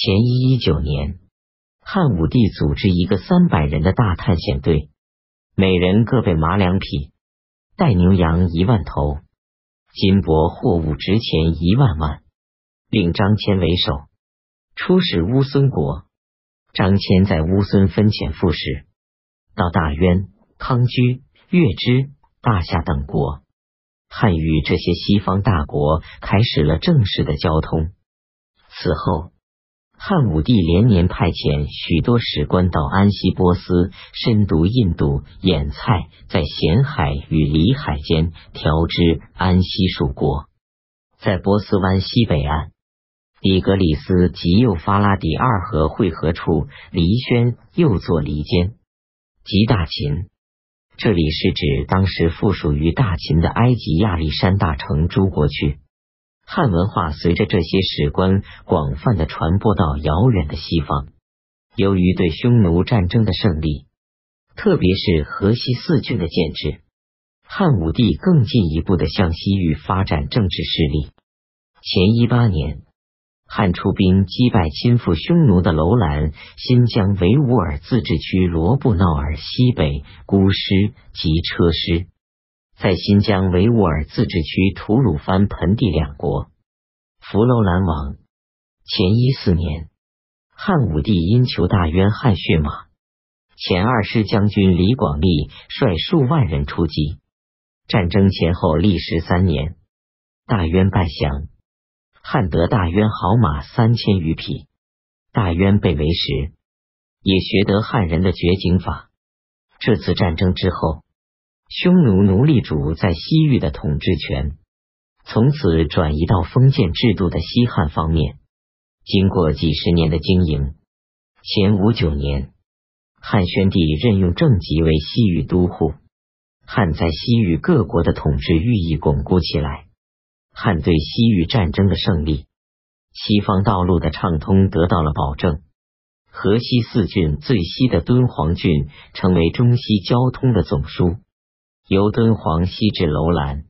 前一一九年，汉武帝组织一个三百人的大探险队，每人各备马两匹，带牛羊一万头，金帛货物值钱一万万，令张骞为首，出使乌孙国。张骞在乌孙分遣副使，到大渊、康居、月支、大夏等国，汉与这些西方大国开始了正式的交通。此后。汉武帝连年派遣许多使官到安西波斯，深读印度眼菜，在咸海与里海间调支安西属国。在波斯湾西北岸，底格里斯及幼发拉底二河汇合处，黎轩又作黎间，即大秦。这里是指当时附属于大秦的埃及亚历山大城诸国区。汉文化随着这些史官广泛的传播到遥远的西方。由于对匈奴战争的胜利，特别是河西四郡的建制，汉武帝更进一步的向西域发展政治势力。前一八年，汉出兵击败亲附匈奴的楼兰、新疆维吾尔自治区罗布闹尔西北姑师及车师。在新疆维吾尔自治区吐鲁番盆地两国，福楼兰王。前一四年，汉武帝因求大渊汗血马，前二师将军李广利率数万人出击。战争前后历时三年，大渊败降，汉得大渊好马三千余匹。大渊被围时，也学得汉人的绝景法。这次战争之后。匈奴奴隶主在西域的统治权，从此转移到封建制度的西汉方面。经过几十年的经营，前五九年，汉宣帝任用郑吉为西域都护，汉在西域各国的统治愈益巩固起来。汉对西域战争的胜利，西方道路的畅通得到了保证。河西四郡最西的敦煌郡，成为中西交通的总枢。由敦煌西至楼兰，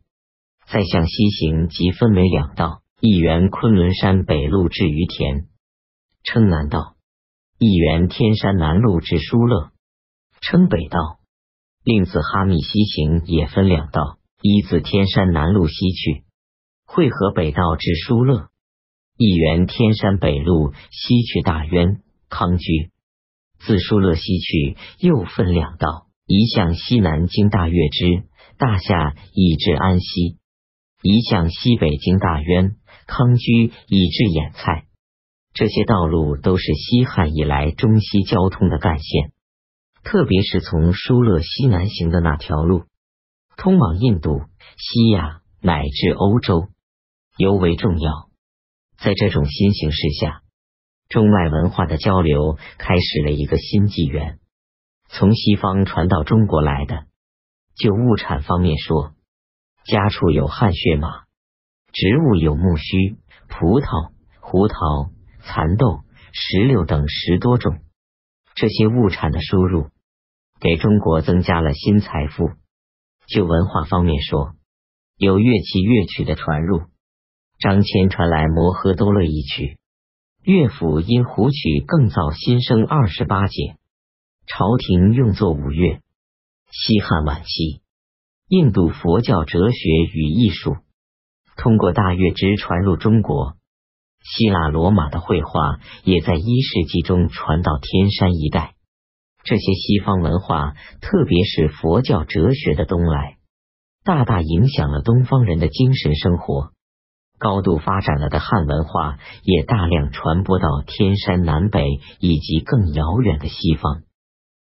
再向西行，即分为两道：一沿昆仑山北路至于田，称南道；一沿天山南路至疏勒，称北道。另自哈密西行，也分两道：一自天山南路西去，汇合北道至疏勒；一沿天山北路西去大渊、康居，自疏勒西去，又分两道。一向西南经大月支、大夏以至安西；一向西北经大渊、康居以至眼菜。这些道路都是西汉以来中西交通的干线，特别是从疏勒西南行的那条路，通往印度、西亚乃至欧洲，尤为重要。在这种新形势下，中外文化的交流开始了一个新纪元。从西方传到中国来的，就物产方面说，家畜有汗血马，植物有木须、葡萄、胡桃、蚕豆、石榴等十多种。这些物产的输入，给中国增加了新财富。就文化方面说，有乐器乐曲的传入，张骞传来摩诃多勒一曲，乐府因胡曲更造新生二十八节。朝廷用作五乐。西汉晚期，印度佛教哲学与艺术通过大月支传入中国。希腊罗马的绘画也在一世纪中传到天山一带。这些西方文化，特别是佛教哲学的东来，大大影响了东方人的精神生活。高度发展了的汉文化，也大量传播到天山南北以及更遥远的西方。